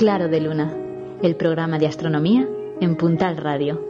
Claro de Luna, el programa de astronomía en Puntal Radio.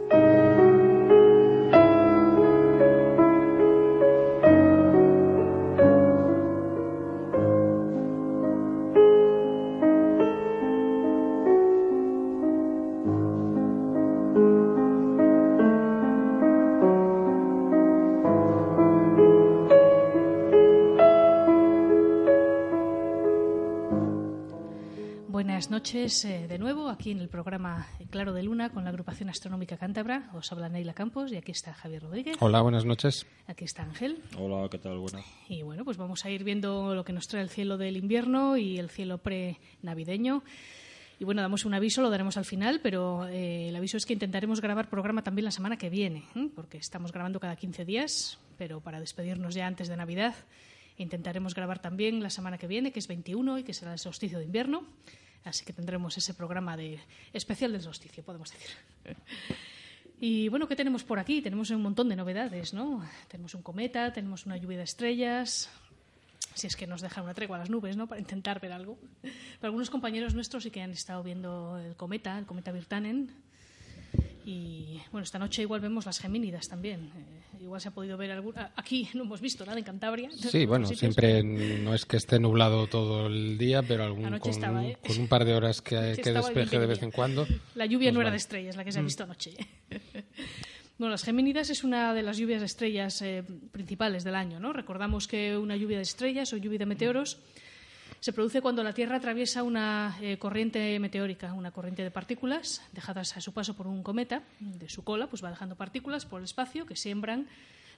Noches eh, de nuevo aquí en el programa Claro de Luna con la agrupación astronómica cántabra. Os habla Neila Campos y aquí está Javier Rodríguez. Hola, buenas noches. Aquí está Ángel. Hola, ¿qué tal? Buenas. Y bueno, pues vamos a ir viendo lo que nos trae el cielo del invierno y el cielo pre-navideño. Y bueno, damos un aviso, lo daremos al final, pero eh, el aviso es que intentaremos grabar programa también la semana que viene, ¿eh? porque estamos grabando cada 15 días, pero para despedirnos ya antes de Navidad, intentaremos grabar también la semana que viene, que es 21 y que será el solsticio de invierno. Así que tendremos ese programa de especial del solsticio, podemos decir. Y bueno, ¿qué tenemos por aquí? Tenemos un montón de novedades, ¿no? Tenemos un cometa, tenemos una lluvia de estrellas, si es que nos dejan una tregua a las nubes, ¿no? Para intentar ver algo. Pero algunos compañeros nuestros sí que han estado viendo el cometa, el cometa Virtanen. Y bueno, esta noche igual vemos las Gemínidas también. Eh, igual se ha podido ver algún... Aquí no hemos visto nada en Cantabria. Sí, bueno, siempre no es que esté nublado todo el día, pero algún, con, estaba, ¿eh? con un par de horas que, que despeje de vez en cuando. La lluvia pues no era vale. de estrellas, la que se Mm. ha visto anoche. Bueno, las Gemínidas es una de las lluvias de estrellas eh, principales del año, ¿no? Recordamos que una lluvia de estrellas o lluvia de meteoros se produce cuando la Tierra atraviesa una eh, corriente meteórica, una corriente de partículas dejadas a su paso por un cometa. De su cola, pues va dejando partículas por el espacio que siembran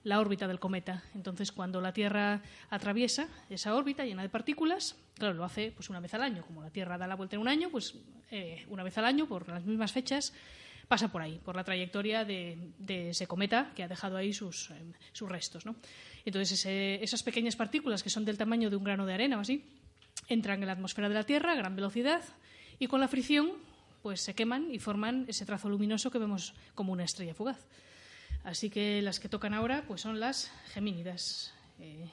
la órbita del cometa. Entonces, cuando la Tierra atraviesa esa órbita llena de partículas, claro, lo hace pues una vez al año. Como la Tierra da la vuelta en un año, pues eh, una vez al año, por las mismas fechas, pasa por ahí, por la trayectoria de, de ese cometa que ha dejado ahí sus, eh, sus restos. ¿no? Entonces, esas pequeñas partículas que son del tamaño de un grano de arena o así, entran en la atmósfera de la Tierra a gran velocidad y con la fricción pues se queman y forman ese trazo luminoso que vemos como una estrella fugaz. Así que las que tocan ahora pues son las Gemínidas. Eh,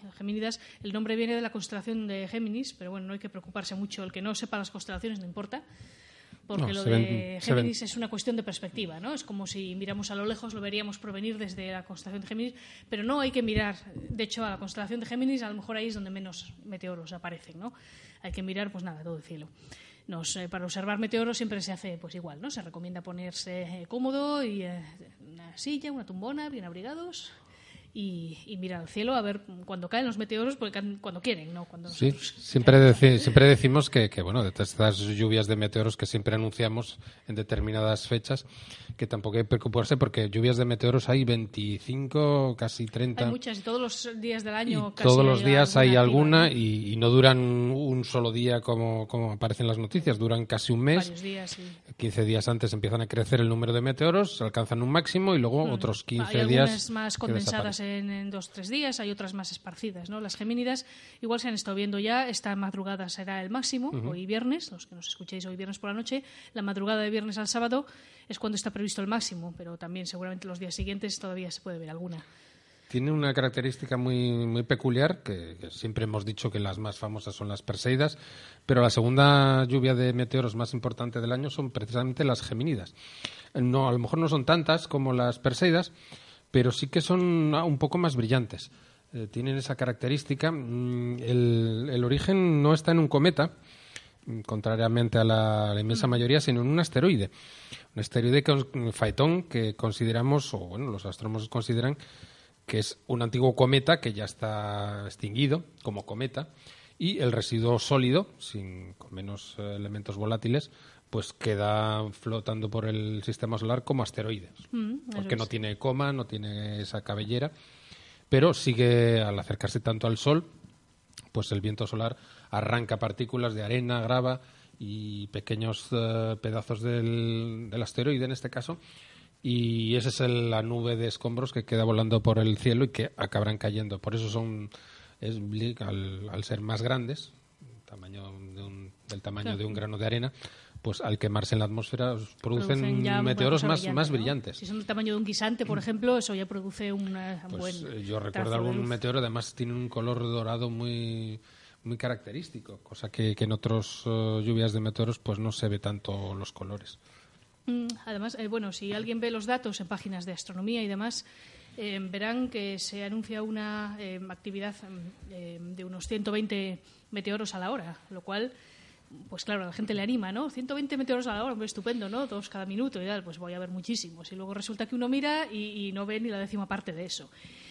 el nombre viene de la constelación de Géminis, pero bueno, no hay que preocuparse mucho. El que no sepa las constelaciones no importa, porque No, lo de. Géminis es una cuestión de perspectiva, ¿no? Es como si miramos a lo lejos, lo veríamos provenir desde la constelación de Géminis, pero no hay que mirar, de hecho, a la constelación de Géminis, a lo mejor ahí es donde menos meteoros aparecen, ¿no? Hay que mirar, pues nada, todo el cielo. Nos, eh, para observar meteoros siempre se hace pues igual, ¿no? Se recomienda ponerse eh, cómodo y eh, una silla, una tumbona, bien abrigados y, y mirar al cielo a ver cuando caen los meteoros, porque caen cuando quieren, ¿no? Cuando Sí, siempre, deci- siempre decimos que, que, bueno, de estas lluvias de meteoros que siempre anunciamos en determinadas fechas, que tampoco hay que preocuparse porque lluvias de meteoros hay 25, casi 30. Hay muchas y todos los días del año Y casi todos los días hay alguna y, y no duran un solo día como, como aparecen las noticias, duran casi un mes. Varios días, sí. 15 días antes empiezan a crecer el número de meteoros, alcanzan un máximo y luego otros 15 hay días. algunas más condensadas en, en dos tres días, hay otras más esparcidas, ¿no? Las gemínidas igual se han estado viendo ya, esta madrugada será el máximo, hoy viernes, los que nos escuchéis hoy viernes por la noche, la madrugada de viernes al sábado es cuando está previsto el máximo, pero también seguramente los días siguientes todavía se puede ver alguna. Tiene una característica muy, muy peculiar, que, que siempre hemos dicho que las más famosas son las Perseidas, pero la segunda lluvia de meteoros más importante del año son precisamente las Gemínidas. No, a lo mejor no son tantas como las Perseidas, pero sí que son ah, un poco más brillantes. Eh, tienen esa característica. Mm, El, el origen no está en un cometa, mm, contrariamente a la, a la inmensa mayoría, sino en un asteroide. Un asteroide con Faetón que consideramos, o bueno, los astrónomos consideran que es un antiguo cometa que ya está extinguido como cometa y el residuo sólido, sin, con menos eh, elementos volátiles, pues queda flotando por el sistema solar como asteroide, Mm, porque no tiene coma, no tiene esa cabellera, pero sigue al acercarse tanto al Sol, pues el viento solar arranca partículas de arena, grava y pequeños eh, pedazos del, del, asteroide en este caso. Y esa es la nube de escombros que queda volando por el cielo y que acabarán cayendo. Por eso son, es, al, al ser más grandes, tamaño de un, del tamaño de un grano de arena, pues al quemarse en la atmósfera producen, meteoros más, más brillantes. Si son del tamaño de un guisante, por ejemplo, eso ya produce un pues, buen. Yo recuerdo algún meteoro, además tiene un color dorado muy muy característico, cosa que, en otras eh, lluvias de meteoros pues no se ve tanto los colores. Mm, además, eh, bueno, si alguien ve los datos en páginas de astronomía y demás, eh, verán que se anuncia una actividad de unos 120 meteoros a la hora, lo cual, pues claro, la gente le anima, ¿no? 120 meteoros a la hora, estupendo, ¿no? Dos cada minuto y tal, pues voy a ver muchísimos. Y luego resulta que uno mira y no ve ni la décima parte de eso.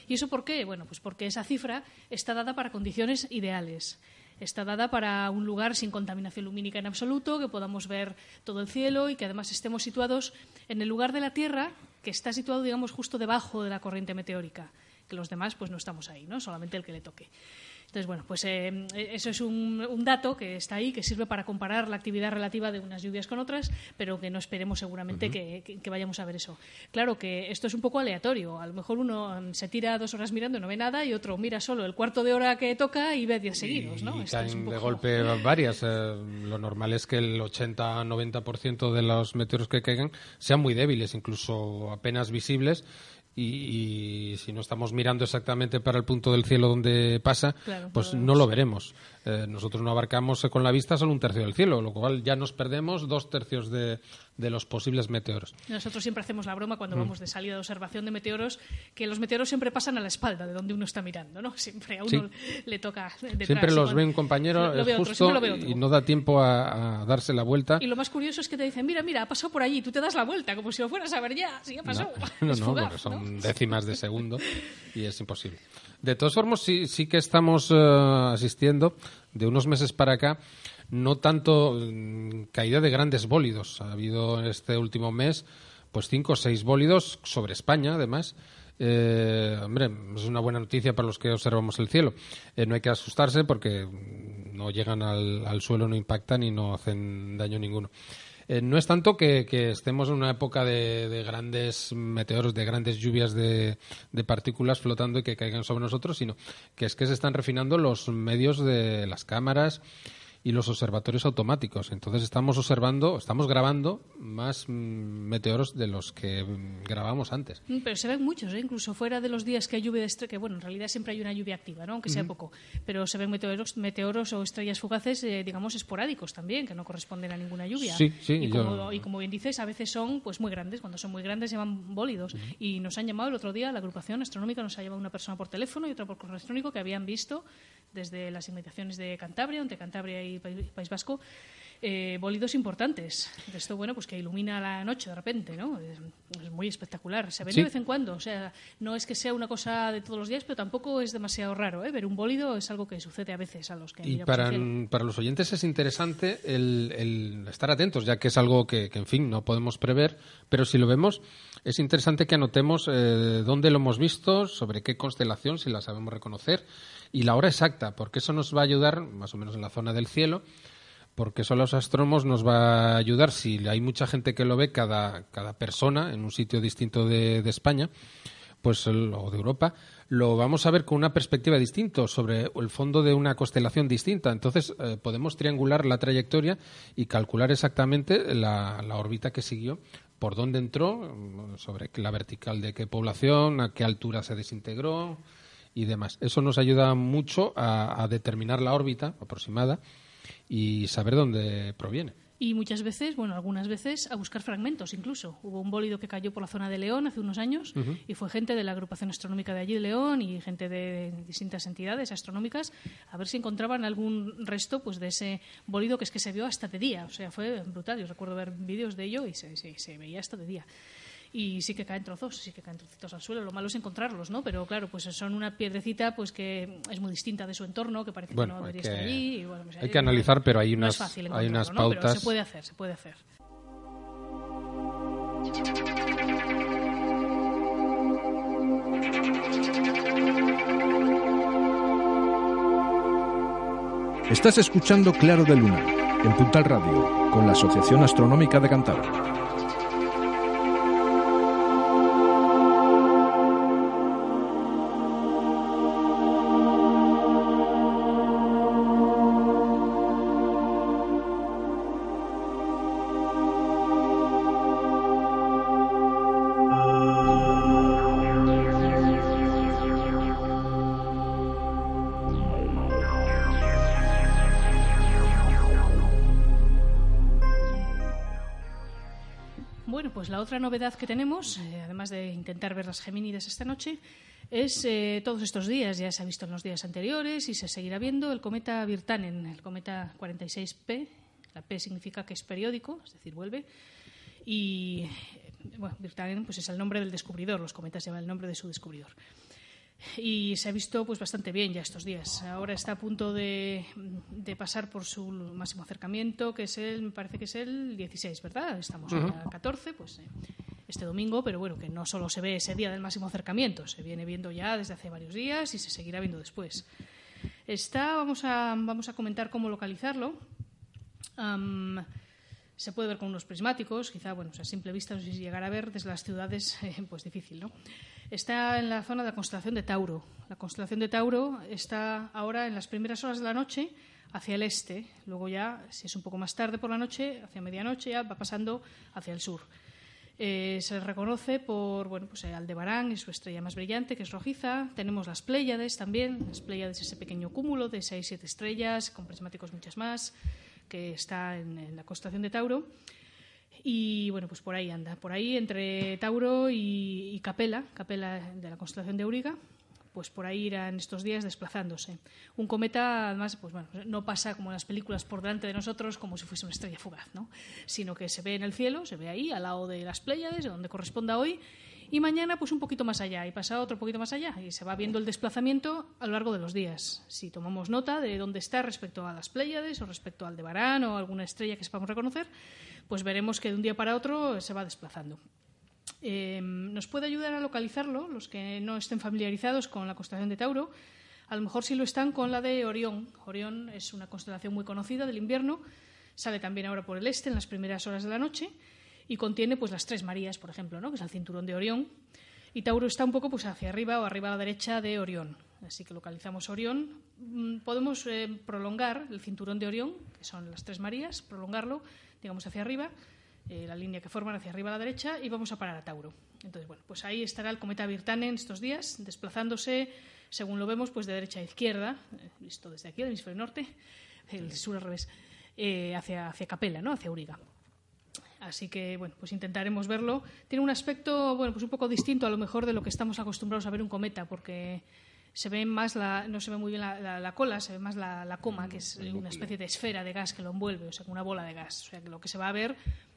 ¿Y eso por qué? Bueno, pues porque esa cifra está dada para condiciones ideales. Está dada para un lugar sin contaminación lumínica en absoluto, que podamos ver todo el cielo y que además estemos situados en el lugar de la Tierra que está situado, digamos, justo debajo de la corriente meteórica, que los demás pues no estamos ahí, ¿no? Solamente el que le toque. Entonces, bueno, pues eh, eso es un, dato que está ahí, que sirve para comparar la actividad relativa de unas lluvias con otras, pero que no esperemos seguramente que, vayamos a ver eso. Claro que esto es un poco aleatorio. A lo mejor uno se tira dos horas mirando y no ve nada y otro mira solo el cuarto de hora que toca y ve diez seguidos, ¿no? Y caen de golpe varias. Eh, lo normal es que el 80-90% de los meteoros que caigan sean muy débiles, incluso apenas visibles y, si no estamos mirando exactamente para el punto del cielo donde pasa, pues no lo veremos. Eh, nosotros no abarcamos con la vista solo un tercio del cielo, lo cual ya nos perdemos dos tercios de, los posibles meteoros. Nosotros siempre hacemos la broma cuando mm. vamos de salida de observación de meteoros, que los meteoros siempre pasan a la espalda de donde uno está mirando, ¿no? Siempre a uno le toca detrás. Siempre los ve un compañero justo y no da tiempo a, darse la vuelta. Y lo más curioso es que te dicen, mira, mira, ha pasado por allí, tú te das la vuelta, como si lo fueras a ver ya, si ya pasó. No, no, porque son décimas de segundo y es imposible. De todas formas, sí, sí que estamos eh, asistiendo de unos meses para acá no tanto mm, caída de grandes bólidos. Ha habido en este último mes pues cinco o seis bólidos sobre España, además. Eh, hombre, es una buena noticia para los que observamos el cielo. Eh, no hay que asustarse porque no llegan al, al suelo, no impactan y no hacen daño ninguno. Eh, no es tanto que, estemos en una época de, grandes meteoros, de grandes lluvias de, partículas flotando y que caigan sobre nosotros, sino que es que se están refinando los medios de las cámaras y los observatorios automáticos. Entonces estamos observando, estamos grabando más mm, meteoros de los que mm, grabamos antes. Mm, pero se ven muchos, ¿eh? incluso fuera de los días que hay lluvia de estrellas, que bueno, en realidad siempre hay una lluvia activa, ¿no? aunque sea poco, pero se ven meteoros, meteoros o estrellas fugaces, eh, digamos, esporádicos también, que no corresponden a ninguna lluvia. Sí, sí, y, como, y como bien dices, a veces son pues muy grandes, cuando son muy grandes se llaman bólidos. Y nos han llamado el otro día, la agrupación astronómica nos ha llamado una persona por teléfono y otra por correo electrónico que habían visto desde las inmediaciones de Cantabria, entre Cantabria y País Vasco, eh, bólidos importantes. Esto, bueno, pues que ilumina la noche de repente, ¿no? Es, muy espectacular. Se ve de vez en cuando. O sea, no es que sea una cosa de todos los días, pero tampoco es demasiado raro, ¿eh? Ver un bólido es algo que sucede a veces a los que... Y para, para los oyentes es interesante el, estar atentos, ya que es algo que, en fin, no podemos prever, pero si lo vemos, es interesante que anotemos eh, dónde lo hemos visto, sobre qué constelación, si la sabemos reconocer, y la hora exacta, porque eso nos va a ayudar, más o menos en la zona del cielo, porque a los astrónomos nos va a ayudar si hay mucha gente que lo ve, cada, cada persona en un sitio distinto de, España, pues o de Europa, lo vamos a ver con una perspectiva distinta sobre el fondo de una constelación distinta. Entonces eh, podemos triangular la trayectoria y calcular exactamente la, la órbita que siguió, por dónde entró, sobre la vertical de qué población, a qué altura se desintegró, y demás. Eso nos ayuda mucho a, determinar la órbita aproximada y saber dónde proviene. Y muchas veces, bueno, algunas veces a buscar fragmentos incluso. Hubo un bólido que cayó por la zona de León hace unos años y fue gente de la agrupación astronómica de allí de León y gente de distintas entidades astronómicas a ver si encontraban algún resto pues de ese bólido que es que se vio hasta de día. O sea, fue brutal. Yo recuerdo ver vídeos de ello y se, se veía hasta de día y sí que caen trozos, sí que caen trocitos al suelo. Lo malo es encontrarlos, ¿no? Pero claro, pues son una piedrecita pues que es muy distinta de su entorno, que parece que no debería estar allí. Pues hay que analizar, pero hay unas, hay unas pautas. Pero se puede hacer, se puede hacer. Estás escuchando Claro de Luna en Puntal Radio, con la Asociación Astronómica de Cantabria. Otra novedad que tenemos, eh, además de intentar ver las Gemínides esta noche, es eh, todos estos días, ya se ha visto en los días anteriores y se seguirá viendo el cometa Virtanen, el cometa 46P. La P significa que es periódico, es decir, vuelve. Y bueno, Virtanen pues es el nombre del descubridor, los cometas llevan el nombre de su descubridor y se ha visto pues bastante bien ya estos días. Ahora está a punto de, pasar por su máximo acercamiento, que es el, me parece que es el 16, ¿verdad? Estamos a 14, pues eh, este domingo, pero bueno, que no solo se ve ese día del máximo acercamiento, se viene viendo ya desde hace varios días y se seguirá viendo después. Está, vamos a, vamos a comentar cómo localizarlo. se puede ver con unos prismáticos, quizá, bueno, a simple vista, no sé si llegar a ver desde las ciudades, eh, pues difícil, ¿no? Está en la zona de la constelación de Tauro. La constelación de Tauro está ahora en las primeras horas de la noche hacia el este. Luego ya, si es un poco más tarde por la noche, hacia medianoche, ya va pasando hacia el sur. Eh, se reconoce por bueno, pues eh, Aldebarán y su estrella más brillante, que es rojiza. Tenemos las Pléyades también. Las Pléyades es ese pequeño cúmulo de seis, siete estrellas, con prismáticos muchas más, que está en la constelación de Tauro. Y bueno, pues por ahí anda, por ahí entre Tauro y, Capela, Capela de la constelación de Auriga, pues por ahí irán estos días desplazándose. Un cometa, además, pues bueno, no pasa como en las películas por delante de nosotros como si fuese una estrella fugaz, ¿no? Sino que se ve en el cielo, se ve ahí, al lado de las Pléyades, de donde corresponda hoy, y mañana pues un poquito más allá y pasado otro poquito más allá y se va viendo el desplazamiento a lo largo de los días. Si tomamos nota de dónde está respecto a las Pléyades o respecto al de Barán o alguna estrella que sepamos reconocer, pues veremos que de un día para otro se va desplazando. Eh, nos puede ayudar a localizarlo los que no estén familiarizados con la constelación de Tauro. A lo mejor sí lo están con la de Orión. Orión es una constelación muy conocida del invierno. Sale también ahora por el este en las primeras horas de la noche y contiene pues las tres Marías, por ejemplo, ¿no? que es el cinturón de Orión. Y Tauro está un poco pues hacia arriba o arriba a la derecha de Orión. Así que localizamos Orión. Mm, podemos eh, prolongar el cinturón de Orión, que son las tres Marías, prolongarlo digamos, hacia arriba, eh, la línea que forman hacia arriba a la derecha, y vamos a parar a Tauro. Entonces, bueno, pues ahí estará el cometa Virtanen estos días, desplazándose, según lo vemos, pues de derecha a izquierda, eh, visto desde aquí, del hemisferio norte, el sur al revés, eh, hacia, hacia Capella, ¿no? hacia Uriga. Así que, bueno, pues intentaremos verlo. Tiene un aspecto, bueno, pues un poco distinto a lo mejor de lo que estamos acostumbrados a ver un cometa, porque se ve más la, no se ve muy bien la, cola, se ve más la, coma, que es una especie de esfera de gas que lo envuelve, o sea, una bola de gas. O sea, que lo que se va a ver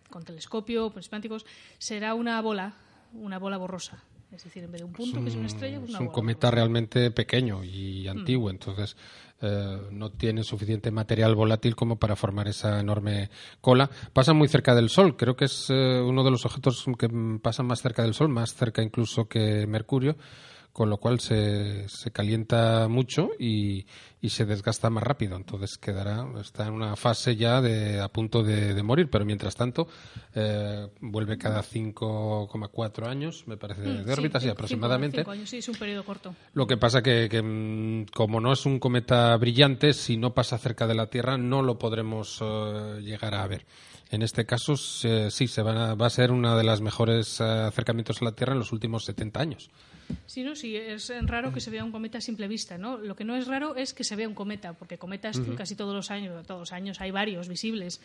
con telescopio, prismáticos, será una bola, una bola borrosa. Es decir, en vez de un punto, que es una estrella, pues una Es un cometa realmente pequeño y mm. antiguo, entonces eh, no tiene suficiente material volátil como para formar esa enorme cola. Pasa muy cerca del Sol, creo que es eh, uno de los objetos que pasan más cerca del Sol, más cerca incluso que Mercurio con lo cual se, se calienta mucho y, y, se desgasta más rápido. Entonces quedará, está en una fase ya de, a punto de, morir, pero mientras tanto eh, vuelve cada 5,4 años, me parece, mm, de órbita, sí, aproximadamente. Cinco años, sí, es un periodo corto. Lo que pasa que, que mm, como no es un cometa brillante, si no pasa cerca de la Tierra no lo podremos eh, llegar a ver. En este caso, sí, se va a ser uno de los mejores eh, acercamientos a la Tierra en los últimos 70 años. Sí, no, sí, es raro que se vea un cometa a simple vista, ¿no? Lo que no es raro es que se vea un cometa, porque cometas casi todos los años, todos los años hay varios visibles,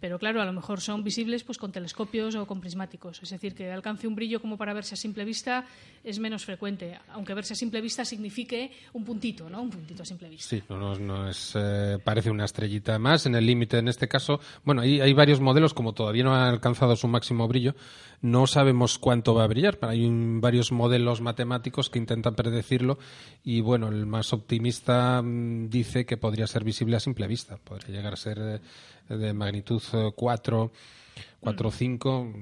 pero claro, a lo mejor son visibles pues con telescopios o con prismáticos, es decir, que alcance un brillo como para verse a simple vista es menos frecuente, aunque verse a simple vista signifique un puntito, ¿no? Un puntito a simple vista. Sí, no, es, eh, parece una estrellita más, en el límite en este caso, bueno, hay, hay varios modelos, como todavía no han alcanzado su máximo brillo, no sabemos cuánto va a brillar, hay varios modelos matemáticos que intentan predecirlo y bueno, el más optimista mm, dice que podría ser visible a simple vista, podría llegar a ser eh, de, magnitud 4, 4 o 5,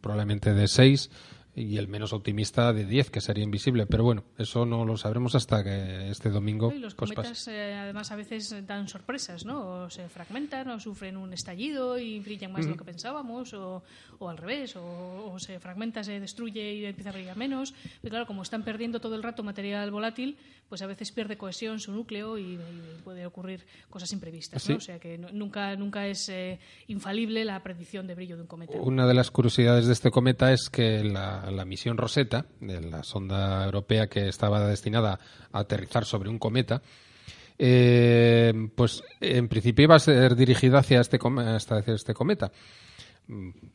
probablemente de 6 y el menos optimista de 10, que sería invisible. Pero bueno, eso no lo sabremos hasta que este domingo. Y los pues, cometas, eh, además, a veces dan sorpresas, ¿no? O se fragmentan, o sufren un estallido y brillan más de lo que pensábamos, o, o al revés, o, o, se fragmenta, se destruye y empieza a brillar menos. Pero claro, como están perdiendo todo el rato material volátil, pues a veces pierde cohesión su núcleo y, y puede ocurrir cosas imprevistas, ¿Sí? ¿no? O sea que no, nunca, nunca es eh, infalible la predicción de brillo de un cometa. Una de las curiosidades de este cometa es que la, la, misión Rosetta, de la sonda europea que estaba destinada a aterrizar sobre un cometa, eh, pues en principio iba a ser dirigida hacia este, este cometa.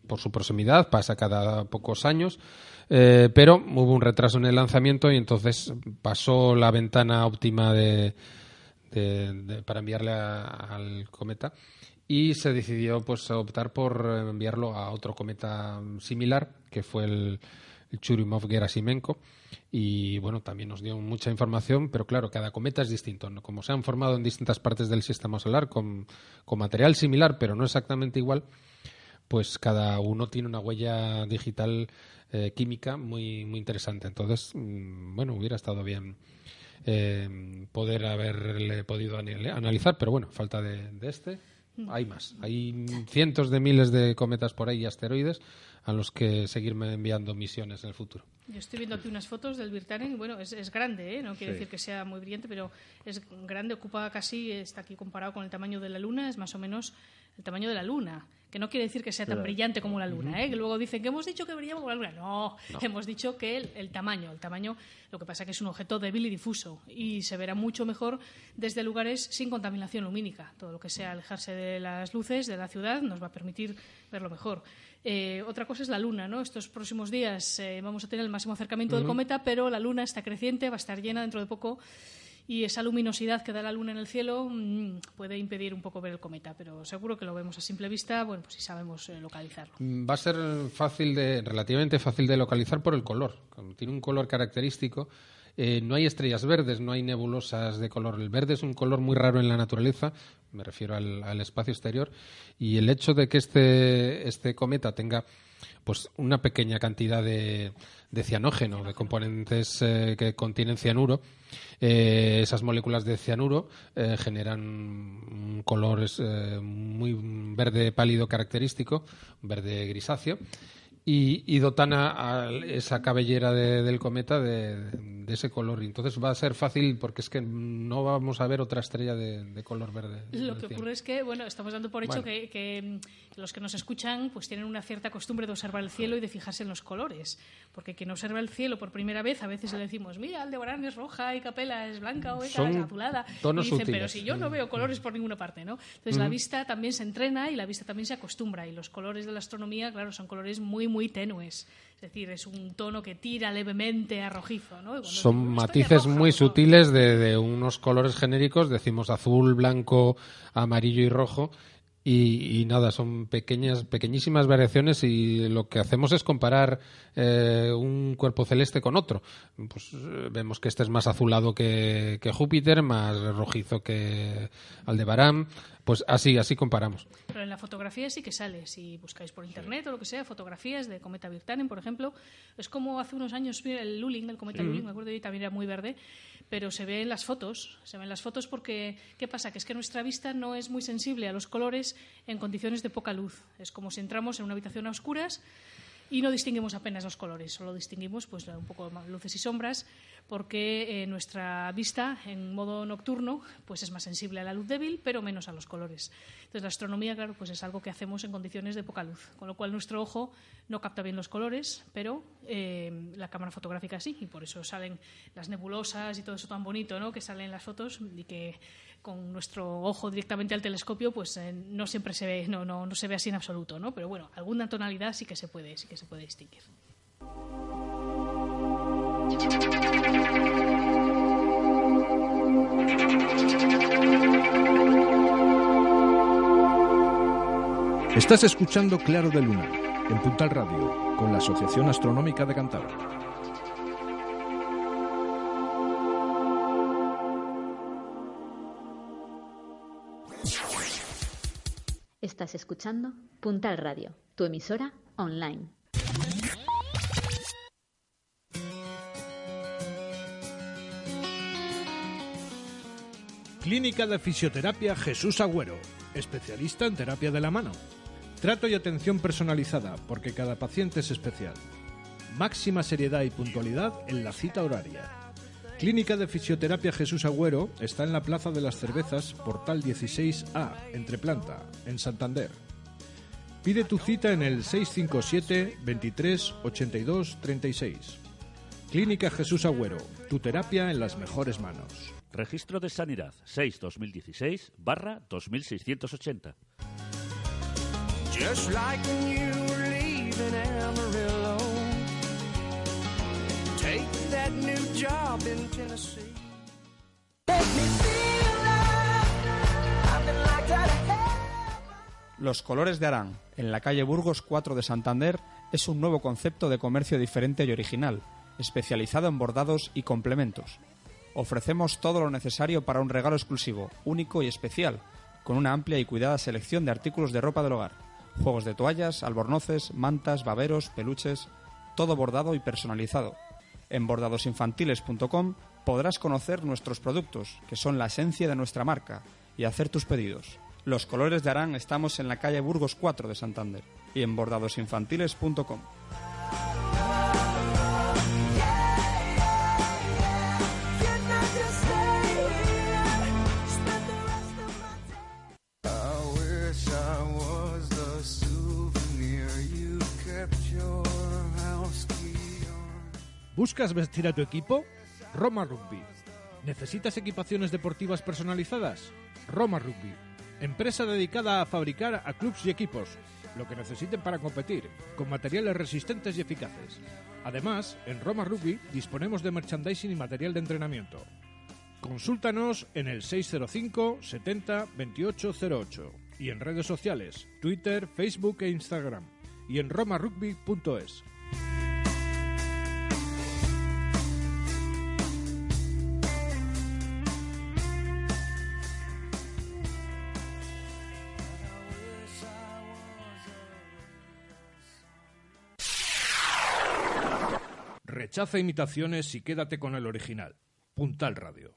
Por su proximidad, pasa cada pocos años, eh, pero hubo un retraso en el lanzamiento y entonces pasó la ventana óptima de, de, de, para enviarle a, al cometa y se decidió pues optar por enviarlo a otro cometa similar que fue el, el Churyumov-Gerasimenko y bueno también nos dio mucha información pero claro cada cometa es distinto como se han formado en distintas partes del sistema solar con, con material similar pero no exactamente igual pues cada uno tiene una huella digital eh, química muy muy interesante. Entonces mmm, bueno hubiera estado bien eh, poder haberle podido analizar pero bueno falta de, de este hay más. Hay cientos de miles de cometas por ahí y asteroides a los que seguirme enviando misiones en el futuro. Yo estoy viendo aquí unas fotos del Virtanen. Bueno, es, es grande, ¿eh? no quiere sí. decir que sea muy brillante, pero es grande, ocupa casi, está aquí comparado con el tamaño de la Luna, es más o menos el tamaño de la Luna. Que no quiere decir que sea tan brillante como la Luna. ¿eh? que luego dicen que hemos dicho que brillaba como la Luna. No, no. hemos dicho que el, el, tamaño, el tamaño, lo que pasa que es un objeto débil y difuso y se verá mucho mejor desde lugares sin contaminación lumínica. Todo lo que sea alejarse de las luces de la ciudad nos va a permitir verlo mejor. Eh, otra cosa es la Luna, ¿no? Estos próximos días eh, vamos a tener el máximo acercamiento uh -huh. del cometa, pero la Luna está creciente, va a estar llena dentro de poco y esa luminosidad que da la luna en el cielo mmm, puede impedir un poco ver el cometa, pero seguro que lo vemos a simple vista, bueno, pues si sabemos eh, localizarlo. Va a ser fácil de, relativamente fácil de localizar por el color. Tiene un color característico, eh, no hay estrellas verdes, no hay nebulosas de color. El verde es un color muy raro en la naturaleza, me refiero al, al espacio exterior, y el hecho de que este, este cometa tenga pues una pequeña cantidad de, de cianógeno, de componentes eh, que contienen cianuro. Eh, esas moléculas de cianuro eh, generan un color muy verde pálido característico, verde grisáceo, y, y dotan a, a, esa cabellera de, del cometa de, de, ese color. Y entonces va a ser fácil porque es que no vamos a ver otra estrella de, de color verde. Lo que ocurre es que, bueno, estamos dando por hecho bueno. que, que, los que nos escuchan pues tienen una cierta costumbre de observar el cielo y de fijarse en los colores. Porque quien observa el cielo por primera vez, a veces le decimos, mira, Aldebarán es roja y Capela es blanca o Beca es azulada. Tonos y dicen, sutiles. pero si yo no veo colores por ninguna parte, ¿no? Entonces Mm. la vista también se entrena y la vista también se acostumbra. Y los colores de la astronomía, claro, son colores muy, muy tenues. Es decir, es un tono que tira levemente a rojizo. ¿no? Son digo, matices roja, muy ¿no? sutiles de, de, unos colores genéricos, decimos azul, blanco, amarillo y rojo. Y, y, nada, son pequeñas, pequeñísimas variaciones y lo que hacemos es comparar eh, un cuerpo celeste con otro. Pues eh, vemos que este es más azulado que, que Júpiter, más rojizo que Aldebarán. Pues así, así comparamos. Pero en la fotografía sí que sale. Si buscáis por internet o lo que sea, fotografías de cometa Virtanen, por ejemplo, es como hace unos años el Luling, el cometa mm. Luling, me acuerdo, y también era muy verde, pero se ve en las fotos. Se ven las fotos porque, ¿qué pasa? Que es que nuestra vista no es muy sensible a los colores en condiciones de poca luz. Es como si entramos en una habitación a oscuras y no distinguimos apenas los colores, solo distinguimos pues un poco luces y sombras, porque eh, nuestra vista en modo nocturno pues es más sensible a la luz débil, pero menos a los colores. Entonces la astronomía, claro, pues es algo que hacemos en condiciones de poca luz, con lo cual nuestro ojo no capta bien los colores, pero eh, la cámara fotográfica sí, y por eso salen las nebulosas y todo eso tan bonito, ¿no? Que salen en las fotos y que con nuestro ojo directamente al telescopio, pues eh, no siempre se ve, no, no, no se ve así en absoluto, ¿no? Pero bueno, alguna tonalidad sí que se puede, sí que se puede distinguir. Estás escuchando Claro de Luna, en Puntal Radio, con la Asociación Astronómica de Cantabria. Estás escuchando Puntal Radio, tu emisora online. Clínica de Fisioterapia Jesús Agüero, especialista en terapia de la mano. Trato y atención personalizada, porque cada paciente es especial. Máxima seriedad y puntualidad en la cita horaria Clínica de Fisioterapia Jesús Agüero está en la Plaza de las Cervezas, Portal 16A, entre planta, en Santander. Pide tu cita en el 657 23 82 36. Clínica Jesús Agüero, tu terapia en las mejores manos. Registro de Sanidad 6-2016 barra 2680. Just like when you were leaving Amarillo. Los colores de Arán, en la calle Burgos 4 de Santander, es un nuevo concepto de comercio diferente y original, especializado en bordados y complementos. Ofrecemos todo lo necesario para un regalo exclusivo, único y especial, con una amplia y cuidada selección de artículos de ropa del hogar, juegos de toallas, albornoces, mantas, baberos, peluches, todo bordado y personalizado. En bordadosinfantiles.com podrás conocer nuestros productos, que son la esencia de nuestra marca, y hacer tus pedidos. Los colores de Arán estamos en la calle Burgos 4 de Santander y en bordadosinfantiles.com. ¿Buscas vestir a tu equipo? Roma Rugby. ¿Necesitas equipaciones deportivas personalizadas? Roma Rugby. Empresa dedicada a fabricar a clubs y equipos, lo que necesiten para competir, con materiales resistentes y eficaces. Además, en Roma Rugby disponemos de merchandising y material de entrenamiento. Consúltanos en el 605 70 2808 y en redes sociales, Twitter, Facebook e Instagram y en romarugby.es. Rechaza imitaciones y quédate con el original. Puntal Radio.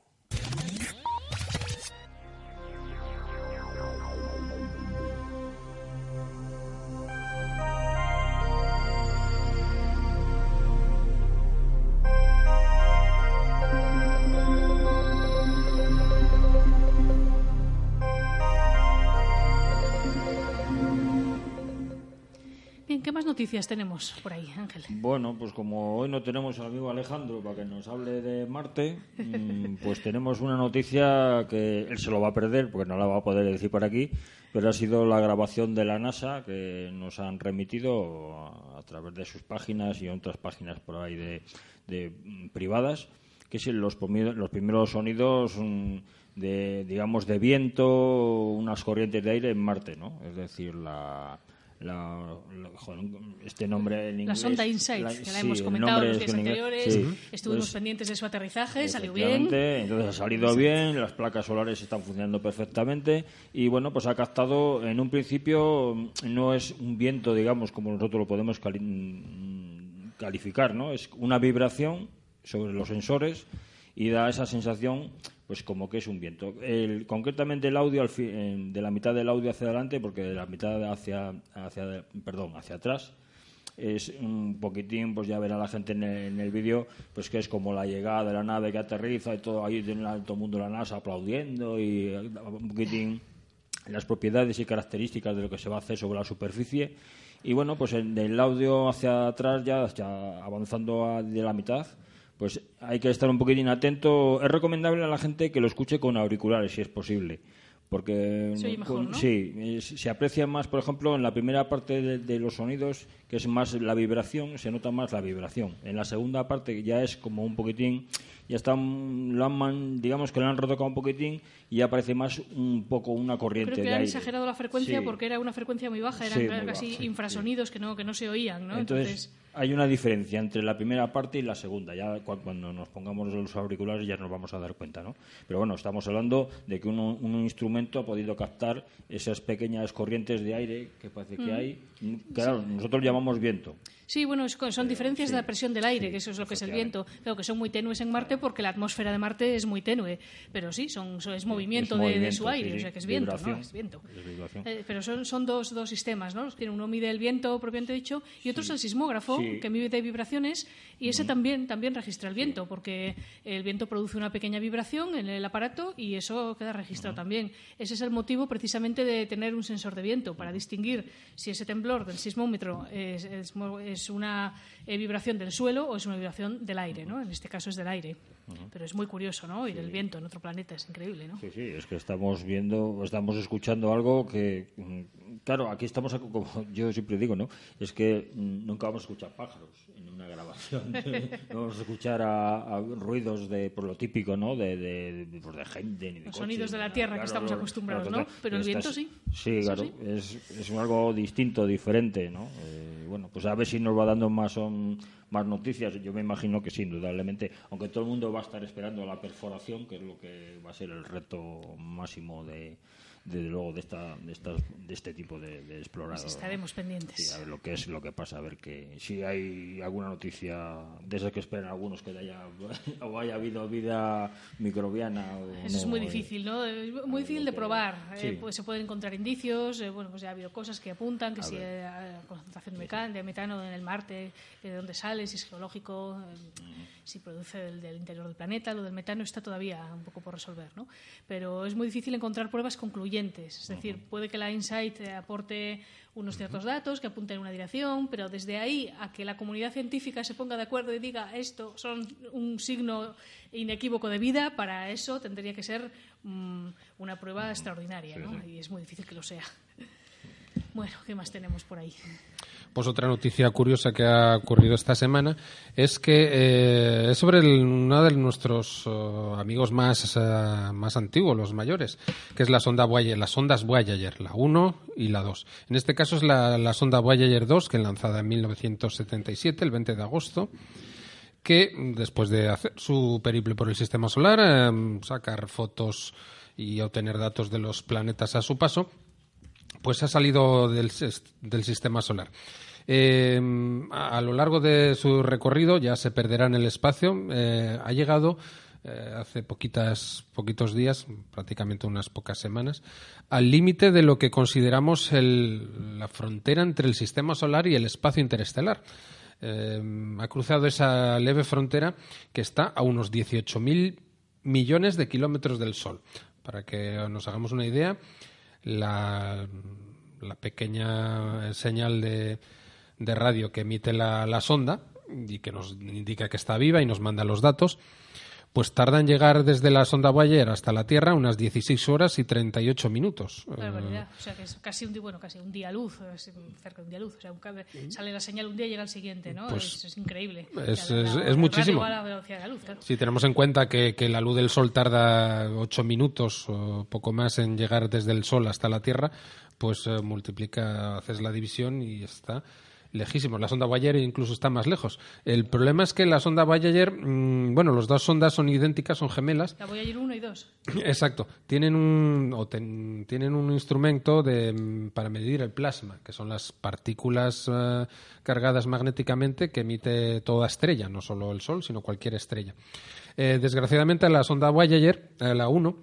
¿Qué más noticias tenemos por ahí, Ángel? Bueno, pues como hoy no tenemos al amigo Alejandro para que nos hable de Marte, mm, pues tenemos una noticia que él se lo va a perder porque no la va a poder decir por aquí, pero ha sido la grabación de la NASA que nos han remitido a, través de sus páginas y otras páginas por ahí de, de, mm, privadas, que es los, los primeros sonidos mm, de, digamos, de viento, unas corrientes de aire en Marte, ¿no? Es decir, la... la- la- este nombre en La inglés sonda Insight, la- que la sí, hemos comentado nombre los días en anteriores, sí. estuvimos Pues, pendientes de su aterrizaje, salió bien. Entonces ha salido bien, las placas solares están funcionando perfectamente y bueno, pues ha captado, en un principio no es un viento, digamos, como nosotros lo podemos cali- mm, calificar, ¿no? Es una vibración sobre los sensores y da esa sensación pues como que es un viento. El- concretamente el audio al fi- de la mitad del audio hacia adelante, porque de la mitad hacia, hacia perdón, hacia atrás es un poquitín, pues ya verá la gente en el, en el vídeo, pues que es como la llegada de la nave que aterriza y todo ahí todo el mundo la NASA aplaudiendo y eh, un poquitín las propiedades y características de lo que se va a hacer sobre la superficie. Y bueno, pues en el audio hacia atrás, ya, ya avanzando a- de la mitad, pues hay que estar un poquitín atento. Es recomendable a la gente que lo escuche con auriculares, si es posible. Porque Se oye mejor, con- ¿no? sí, se aprecia más, por ejemplo, en la primera parte de, de los sonidos, que es más la vibración, se nota más la vibración. En la segunda parte ya es como un poquitín, ya está, lo han digamos que lo han retocado un poquitín y ya parece más un poco una corriente Creo que de han aire. exagerado la frecuencia Sí. porque era una frecuencia muy baja, eran Sí, muy casi baja, sí, infrasonidos que no que no se oían, ¿no? Entonces, hay una diferencia entre la primera parte y la segunda. Ya cu- cuando nos pongamos los auriculares ya nos vamos a dar cuenta, ¿no? Pero bueno, estamos hablando de que uno- un instrumento ha podido captar esas pequeñas corrientes de aire que parece que Mm. hay. Claro, nosotros llamamos viento. Sí, bueno, es son diferencias sí, de la presión del aire, sí, que eso es lo que es el viento. Claro que son muy tenues en Marte porque la atmósfera de Marte es muy tenue, pero sí, son, son- es movimiento, Es de- de, movimiento, su aire, o sea que es viento. ¿no? Es viento. Es. Eh, pero son, son dos, dos sistemas, ¿no? Uno mide el viento propiamente dicho y otro es el sismógrafo que mide vibraciones y ese también también registra el viento porque el viento produce una pequeña vibración en el aparato y eso queda registrado también. Ese es el motivo precisamente de tener un sensor de viento para distinguir si ese temblor del sismómetro es, es mo- es una eh, vibración del suelo o es una vibración del aire, ¿no? En este caso es del aire. Pero es muy curioso, ¿no? Oír el viento en otro planeta es increíble, ¿no? Sí, sí, es que estamos viendo, estamos escuchando algo que, mm, claro, aquí estamos, como yo siempre digo, ¿no? Es que mm, nunca vamos a escuchar pájaros en una grabación. no vamos a escuchar a, a ruidos de, por lo típico, ¿no? De, de, de, pues de gente, ni de Los sonidos de la tierra que estamos acostumbrados, claro, ¿no? Pero el viento Estás- sí. Sí, claro, sí. Es, es algo distinto, diferente, ¿no? Eh, bueno, pues a ver si nos va dando más, son, más noticias. Yo me imagino que sí, indudablemente. Aunque todo el mundo va a estar esperando la perforación, que es lo que va a ser el reto máximo de, desde luego, de, esta, de, estas, de este tipo de, de explorador. Pues estaremos pendientes. Sí, a ver lo que es lo que pasa, a ver que si hay alguna noticia de esas que esperan algunos que haya o haya habido vida microbiana o Eso es muy eh, difícil, ¿no? Muy difícil de probar. sí. Eh, pues se pueden encontrar indicios, eh, bueno, pues ya ha habido cosas que apuntan, que A si ver. hay concentración de metano en el Marte, de dónde sale, si es geológico, eh, si produce del, del interior del planeta, lo del metano está todavía un poco por resolver, ¿no? Pero es muy difícil encontrar pruebas concluyentes. Es decir, puede que la Insight eh, aporte unos ciertos datos que apunten en una dirección, pero desde ahí a que la comunidad científica se ponga de acuerdo y diga esto son un signo inequívoco de vida, para eso tendría que ser mm, una prueba extraordinaria, ¿no? Y es muy difícil que lo sea. Bueno, ¿qué más tenemos por ahí? Pues otra noticia curiosa que ha ocurrido esta semana es que eh, es sobre el- uno de nuestros eh, amigos más, eh, más antiguos, los mayores, que es la sonda Voyager, las sondas Voyager, la 1 y la 2. En este caso es la, sonda Voyager 2, que lanzada en 1977, el 20 de agosto, que después de hacer su periplo por el sistema solar, eh, sacar fotos y obtener datos de los planetas a su paso, pues ha salido del, sis- del sistema solar. Eh, a, lo largo de su recorrido ya se perderá en el espacio. Eh, ha llegado eh, hace poquitas, poquitos días, prácticamente unas pocas semanas, al límite de lo que consideramos el- la frontera entre el sistema solar y el espacio interestelar. Ha cruzado esa leve frontera que está a unos 18.000 millones de kilómetros del Sol. Para que nos hagamos una idea, la, la pequeña señal de, de radio que emite la, la sonda y que nos indica que está viva y nos manda los datos, pues tarda en llegar desde la sonda Voyager hasta la Tierra unas 16 horas y 38 minutos. Qué Eh, barbaridad. O sea, que es casi un día, bueno, casi un día luz, cerca de un día luz. O sea, un cable- sale la señal un día y llega el siguiente, ¿no? Pues es, es increíble. es- La- la- es- la es radio muchísimo. va a la velocidad de la luz, claro. Si tenemos en cuenta que, que la luz del Sol tarda ocho minutos o poco más en llegar desde el Sol hasta la Tierra, pues eh, multiplica, haces la división y está lejísimo. La sonda Voyager incluso está más lejos. El problema es que la sonda Voyager, mm, bueno, las dos sondas son idénticas, son gemelas, La Voyager 1 y 2. Exacto. Tienen un, o ten- tienen un instrumento de, mm, para medir el plasma, que son las partículas eh, cargadas magnéticamente que emite toda estrella, no solo el Sol, sino cualquier estrella. Eh, desgraciadamente, la sonda Voyager, eh, la 1,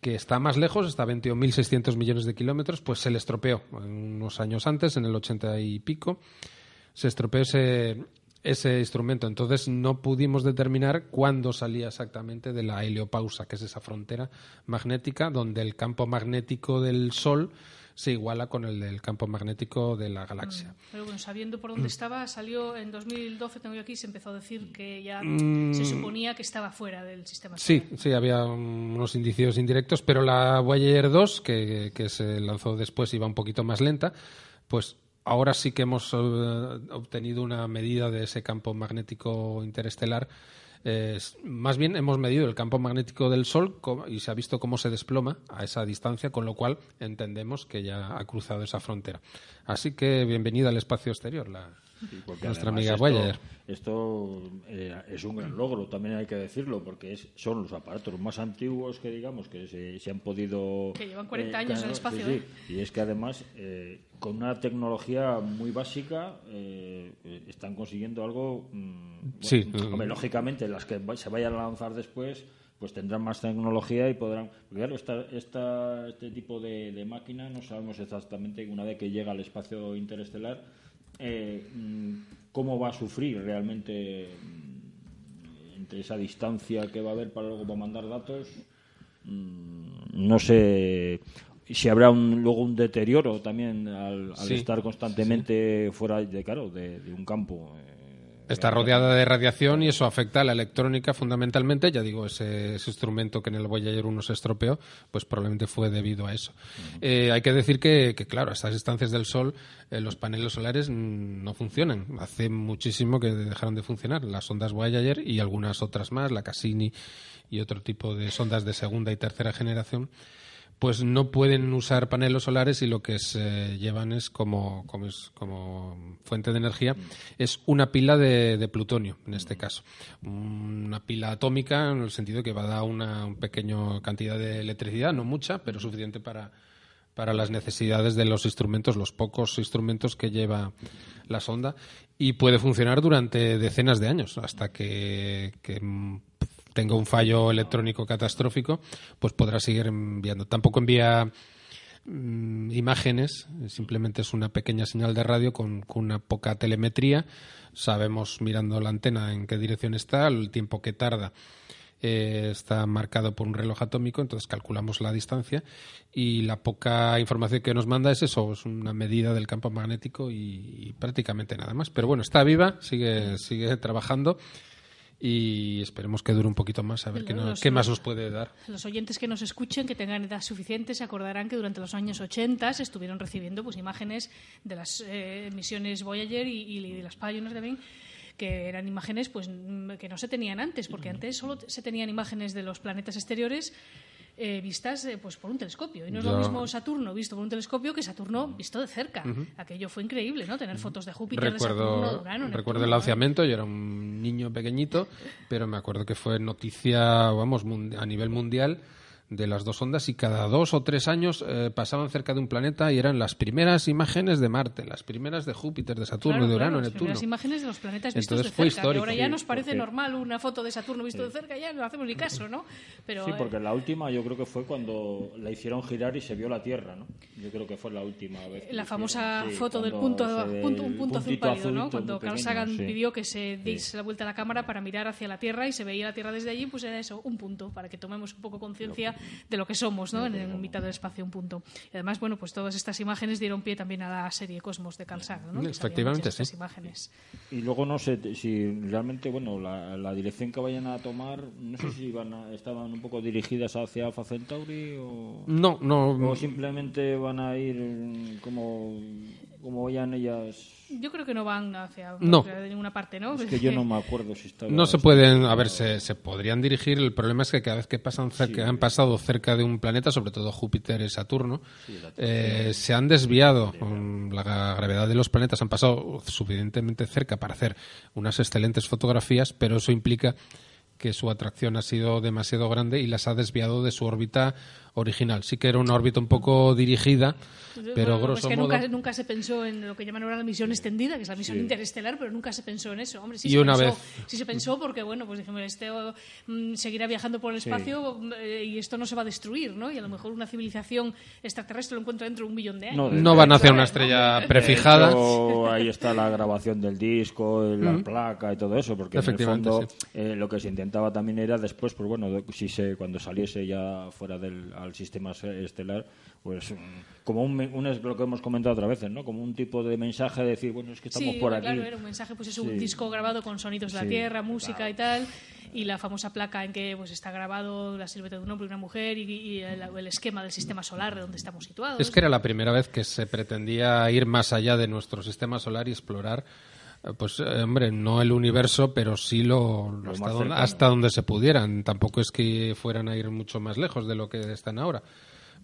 que está más lejos, está a 21.600 millones de kilómetros, pues se le estropeó unos años antes, en el 80 y pico, se estropeó ese, ese instrumento. Entonces no pudimos determinar cuándo salía exactamente de la heliopausa, que es esa frontera magnética donde el campo magnético del Sol se iguala con el del campo magnético de la galaxia. Pero bueno, sabiendo por dónde estaba, salió en 2012, tengo yo aquí, se empezó a decir que ya Mm. se suponía que estaba fuera del sistema Sí, solar. sí, había unos indicios indirectos, pero la Voyager 2, que, que se lanzó después, iba un poquito más lenta, pues ahora sí que hemos eh, obtenido una medida de ese campo magnético interestelar. Más bien hemos medido el campo magnético del Sol y se ha visto cómo se desploma a esa distancia, con lo cual entendemos que ya ha cruzado esa frontera. Así que bienvenida al espacio exterior, la, Nuestra amiga esto- Voyager. Esto eh, es un gran logro, también hay que decirlo, porque es, son los aparatos más antiguos que digamos que se, se han podido... Que llevan 40 años en el espacio, sí, ¿eh? sí. Y es que además, eh, con una tecnología muy básica, eh, eh, están consiguiendo algo... mm, Sí. bueno, hombre, lógicamente, las que se vayan a lanzar después pues tendrán más tecnología y podrán... porque Claro, esta, esta- este tipo de, de máquina no sabemos exactamente una vez que llega al espacio interestelar eh, mm, cómo va a sufrir realmente mm, entre esa distancia que va a haber para luego para mandar datos. Mm, No sé si habrá un, luego un deterioro también al, al Sí, estar constantemente fuera de, claro, de, de un campo. eh, Está rodeada de radiación y eso afecta a la electrónica fundamentalmente. Ya digo, ese, ese instrumento que en el Voyager 1 se estropeó, pues probablemente fue debido a eso. Eh, hay que decir que, que, claro, a estas distancias del Sol eh, los paneles solares no funcionan. Hace muchísimo que dejaron de funcionar las sondas Voyager y algunas otras más, la Cassini y otro tipo de sondas de segunda y tercera generación pues no pueden usar paneles solares y lo que se llevan es como, como, es- como fuente de energía es una pila de, de plutonio en este caso. Una pila atómica en el sentido que va a dar una, una pequeña cantidad de electricidad no mucha pero suficiente para para las necesidades de los instrumentos, los pocos instrumentos que lleva la sonda, y puede funcionar durante decenas de años, hasta que, que, mm, tenga un fallo electrónico catastrófico, pues podrá seguir enviando. Tampoco envía mm, imágenes, simplemente es una pequeña señal de radio con, una poca telemetría. Sabemos mirando la antena en qué dirección está, el tiempo que tarda eh, está marcado por un reloj atómico, entonces calculamos la distancia y la poca información que nos manda es eso, es una medida del campo magnético y, y prácticamente nada más. Pero bueno, está viva, sigue, sigue trabajando y esperemos que dure un poquito más a ver qué, no- Los- qué más nos puede dar. Los oyentes que nos escuchen, que tengan edad suficiente, se acordarán que durante los años 80 se estuvieron recibiendo pues imágenes de las eh, misiones Voyager y, y de las Pioneer también que eran imágenes pues que no se tenían antes, porque antes solo se tenían imágenes de los planetas exteriores eh, vistas eh, pues por un telescopio. Y no es lo mismo Saturno visto por un telescopio que Saturno visto de cerca. Aquello fue increíble, ¿no? Tener fotos de Júpiter, de Saturno, de Recuerdo, Urano, recuerdo Neptuno, el lanzamiento, yo era un niño pequeñito, pero me acuerdo que fue noticia, vamos, a nivel mundial de las dos ondas y cada dos o tres años eh, pasaban cerca de un planeta y eran las primeras imágenes de Marte, las primeras de Júpiter, de Saturno, Claro, de claro, Urano, las Neptuno. primeras imágenes de los planetas vistos Entonces de fue cerca. histórico. ahora ya Sí, nos parece porque- normal una foto de Saturno visto de cerca, ya no hacemos ni caso, ¿no? Pero Sí, eh, porque la última yo creo que fue cuando la hicieron girar y se vio la Tierra, ¿no? Yo creo que fue la última vez. la famosa. Sí, foto del punto, punto- un punto azul pálido, ¿no? Cuando muy Carl pequeño, Sagan sí. pidió que se diese la vuelta a la cámara para mirar hacia la Tierra y se veía la Tierra desde allí, pues era eso, un punto, para que tomemos un poco conciencia de lo que somos, ¿no? En, en mitad del espacio, un punto. Y además, bueno, pues todas estas imágenes dieron pie también a la serie Cosmos de Carl Sagan, ¿no? Efectivamente, sí. imágenes. Y luego no sé si realmente, bueno, la, la dirección que vayan a tomar, no sé si van a- estaban un poco dirigidas hacia Alpha Centauri o, No, no, o simplemente van a ir como, como vayan ellas. Yo creo que no van hacia, No. hacia de ninguna parte, ¿no? Es que yo no me acuerdo si estaba. No se pueden, a ver, se, se podrían dirigir. El problema es que cada vez que pasan cerca, han pasado cerca de un planeta, sobre todo Júpiter y Saturno, eh, se han desviado. con la gra- gravedad de los planetas han pasado suficientemente cerca para hacer unas excelentes fotografías, pero eso implica que su atracción ha sido demasiado grande y las ha desviado de su órbita original. Sí que era una órbita un poco dirigida, pero Bueno, grosso es que modo. nunca, nunca se pensó en lo que llaman ahora la misión extendida, que es la misión interestelar, pero nunca se pensó en eso. Hombre, sí Y se una pensó, vez- sí se pensó porque, bueno, pues dijimos, este mm, seguirá viajando por el espacio eh, y esto no se va a destruir, ¿no? Y a lo mejor una civilización extraterrestre lo encuentra dentro de un millón de años. de- No de van a hacer una ¿no? estrella De prefijada. hecho, ahí está la grabación del disco, la placa y todo eso, porque en el Efectivamente, fondo sí. eh, lo que se intentaba también era después, pues bueno, si se cuando saliese ya fuera del al sistema estelar, pues mm, como un, me- un es lo que hemos comentado otras veces, ¿no? Como un tipo de mensaje de decir, bueno, es que estamos sí, por aquí. claro, era un mensaje, pues es un Sí. disco grabado con sonidos de la Tierra, música y tal, y la famosa placa en que pues está grabado la silueta de un hombre y una mujer y, y el, el esquema del sistema solar de donde estamos situados. Es que era la primera vez que se pretendía ir más allá de nuestro sistema solar y explorar, pues, eh, hombre, no el universo, pero sí lo, hasta, donde, cercano. hasta donde se pudieran. Tampoco es que fueran a ir mucho más lejos de lo que están ahora.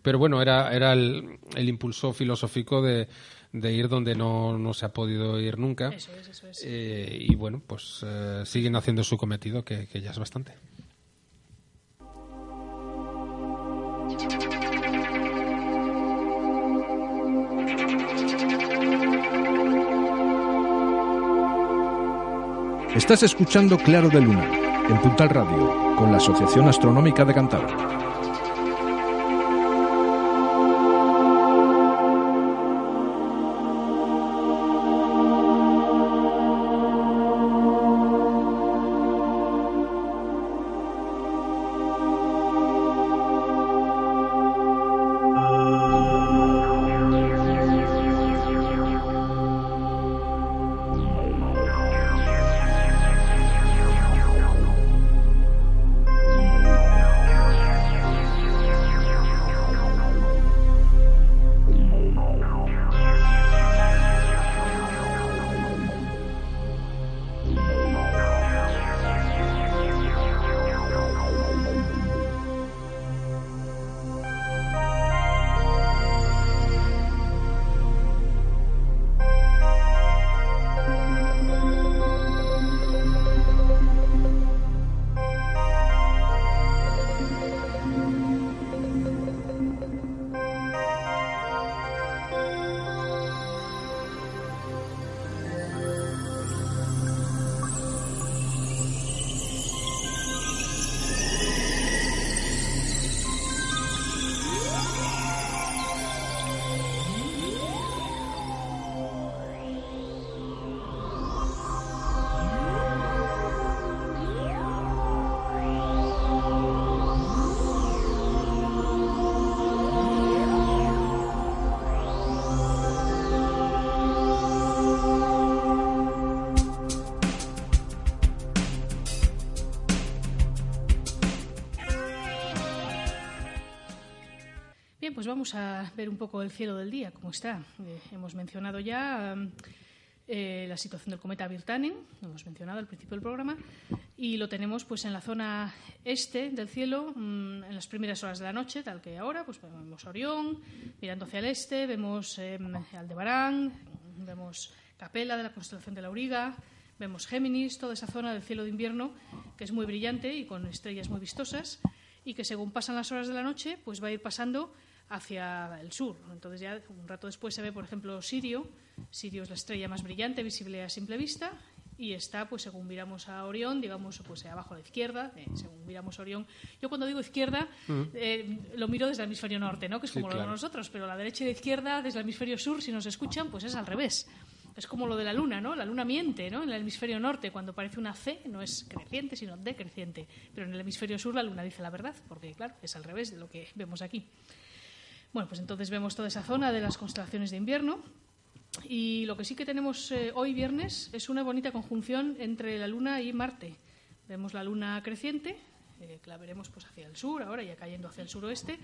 Pero bueno, era, era el, el impulso filosófico de, de ir donde no, no se ha podido ir nunca. Eso es, eso es. Eh, y bueno, pues eh, siguen haciendo su cometido, que, que ya es bastante. Estás escuchando Claro de Luna, en Puntal Radio, con la Asociación Astronómica de Cantabria. Pues vamos a ver un poco el cielo del día, cómo está. Eh, hemos mencionado ya eh, la situación del cometa Virtanen, lo hemos mencionado al principio del programa, y lo tenemos pues en la zona este del cielo, mm, en las primeras horas de la noche, tal que ahora, pues vemos Orión, mirando hacia el este, vemos eh, Aldebarán, vemos Capela de la constelación de la Auriga, vemos Géminis, toda esa zona del cielo de invierno que es muy brillante y con estrellas muy vistosas y que según pasan las horas de la noche, pues va a ir pasando hacia el sur. Entonces ya un rato después se ve, por ejemplo, Sirio. Sirio es la estrella más brillante, visible a simple vista, y está, pues según miramos a Orión, digamos, pues abajo a la izquierda, eh, según miramos a Orión. Yo cuando digo izquierda, eh, lo miro desde el hemisferio norte, ¿no? Que es Sí, como lo de nosotros, pero la derecha y la izquierda, desde el hemisferio sur, si nos escuchan, pues es al revés. Es como lo de la luna, ¿no? La luna miente, ¿no? En el hemisferio norte, cuando parece una C, no es creciente, sino decreciente. Pero en el hemisferio sur la luna dice la verdad, porque, claro, es al revés de lo que vemos aquí. Bueno, pues entonces vemos toda esa zona de las constelaciones de invierno. Y lo que sí que tenemos eh, hoy viernes es una bonita conjunción entre la Luna y Marte. Vemos la Luna creciente, eh, que la veremos pues hacia el sur, ahora ya cayendo hacia el suroeste,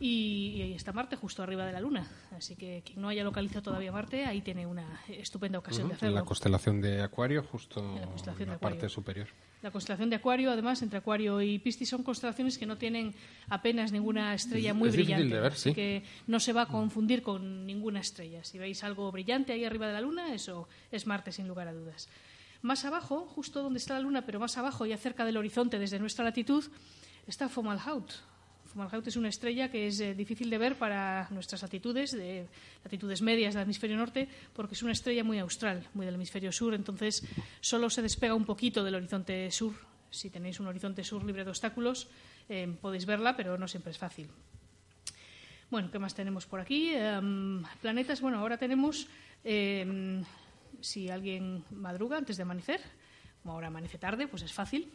y, ahí está Marte justo arriba de la Luna. Así que quien no haya localizado todavía Marte, ahí tiene una estupenda ocasión de en hacerlo. la constelación de Acuario, justo En la constelación en la de Acuario. parte superior. La constelación de Acuario, además, entre Acuario y Piscis son constelaciones que no tienen apenas ninguna estrella Es- muy es brillante. de ver, así sí. que no se va a confundir con ninguna estrella. Si veis algo brillante ahí arriba de la Luna, eso es Marte, sin lugar a dudas. Más abajo, justo donde está la Luna, pero más abajo, ya cerca del horizonte, desde nuestra latitud, está Fomalhaut. Fomalhaut es una estrella que es eh, difícil de ver para nuestras latitudes, de latitudes medias del hemisferio norte, porque es una estrella muy austral, muy del hemisferio sur, entonces solo se despega un poquito del horizonte sur. Si tenéis un horizonte sur libre de obstáculos, eh, podéis verla, pero no siempre es fácil. Bueno, ¿qué más tenemos por aquí? Em, planetas, bueno, ahora tenemos, em, si alguien madruga antes de amanecer, como ahora amanece tarde, pues es fácil.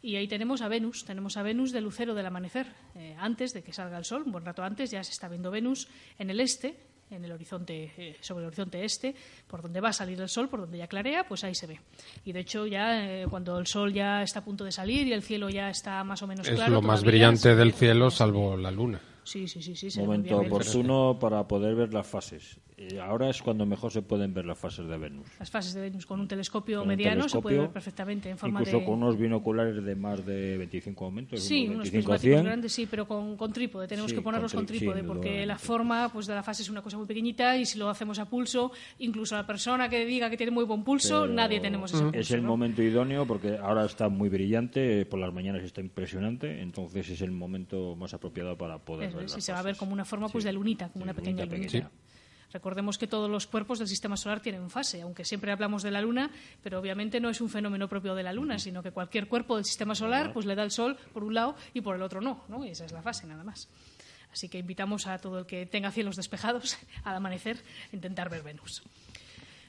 Y ahí tenemos a Venus, tenemos a Venus de lucero del amanecer, eh, antes de que salga el sol, un buen rato antes, ya se está viendo Venus en el este, en el horizonte, eh, sobre el horizonte este, por donde va a salir el sol, por donde ya clarea, pues ahí se ve. Y de hecho ya eh, cuando el sol ya está a punto de salir y el cielo ya está más o menos Es claro, lo más brillante del cielo, salvo la luna. Sí, sí, sí, sí. Momento oportuno para poder ver las fases. Eh, ahora es cuando mejor se pueden ver las fases de Venus. Las fases de Venus con un telescopio Con un mediano se puede ver perfectamente en forma Incluso de... con unos binoculares de más de 25 aumentos. Sí, unos unos 25 a prismáticos 100. grandes, sí, pero con, con trípode. Tenemos Sí, que ponerlos con sí, trípode, porque la forma pues, de la fase es una cosa muy pequeñita y si lo hacemos a pulso, incluso la persona que diga que tiene muy buen pulso, Pero nadie tenemos ese pulso. Es el ¿no? momento idóneo porque ahora está muy brillante, por las mañanas está impresionante, entonces es el momento más apropiado para poder Eso ver es, las y se va a ver como una forma pues, Sí. de lunita, como Sí, una pequeña lunita lunita. pequeña. Recordemos que todos los cuerpos del sistema solar tienen fase, aunque siempre hablamos de la Luna, pero obviamente no es un fenómeno propio de la Luna, sino que cualquier cuerpo del sistema solar pues le da el Sol por un lado y por el otro no, ¿no? Y esa es la fase nada más. Así que invitamos a todo el que tenga cielos despejados al amanecer a intentar ver Venus.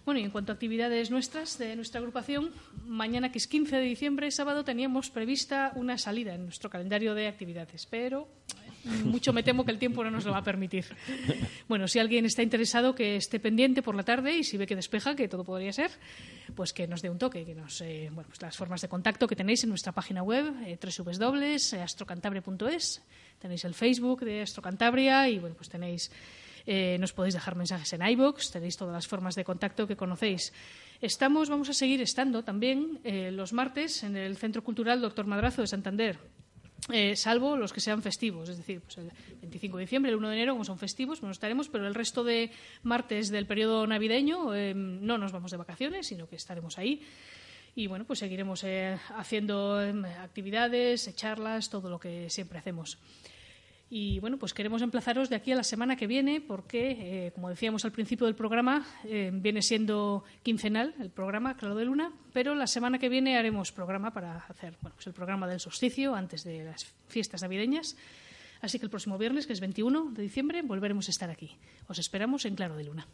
Bueno, y en cuanto a actividades nuestras, de nuestra agrupación, mañana, que es 15 de diciembre, sábado, teníamos prevista una salida en nuestro calendario de actividades, pero mucho me temo que el tiempo no nos lo va a permitir. Bueno, si alguien está interesado, que esté pendiente por la tarde y si ve que despeja, que todo podría ser, pues que nos dé un toque, que nos, eh, pues las formas de contacto que tenéis en nuestra página web, eh, www.astrocantabria.es, tenéis el Facebook de Astrocantabria y bueno, pues tenéis eh, nos podéis dejar mensajes en iBox, tenéis todas las formas de contacto que conocéis. Estamos, vamos a seguir estando también eh, los martes en el Centro Cultural Doctor Madrazo de Santander. Eh, salvo los que sean festivos, es decir, pues el 25 de diciembre, el 1 de enero, como son festivos, bueno, estaremos, pero el resto de martes del periodo navideño eh, no nos vamos de vacaciones, sino que estaremos ahí. Y bueno, pues seguiremos eh, haciendo em, actividades, charlas, todo lo que siempre hacemos. Y bueno, pues queremos emplazaros de aquí a la semana que viene porque, eh, como decíamos al principio del programa, eh, viene siendo quincenal el programa, Claro de Luna, pero la semana que viene haremos programa para hacer bueno, pues el programa del solsticio antes de las fiestas navideñas. Así que el próximo viernes, que es 21 de diciembre, volveremos a estar aquí. Os esperamos en Claro de Luna.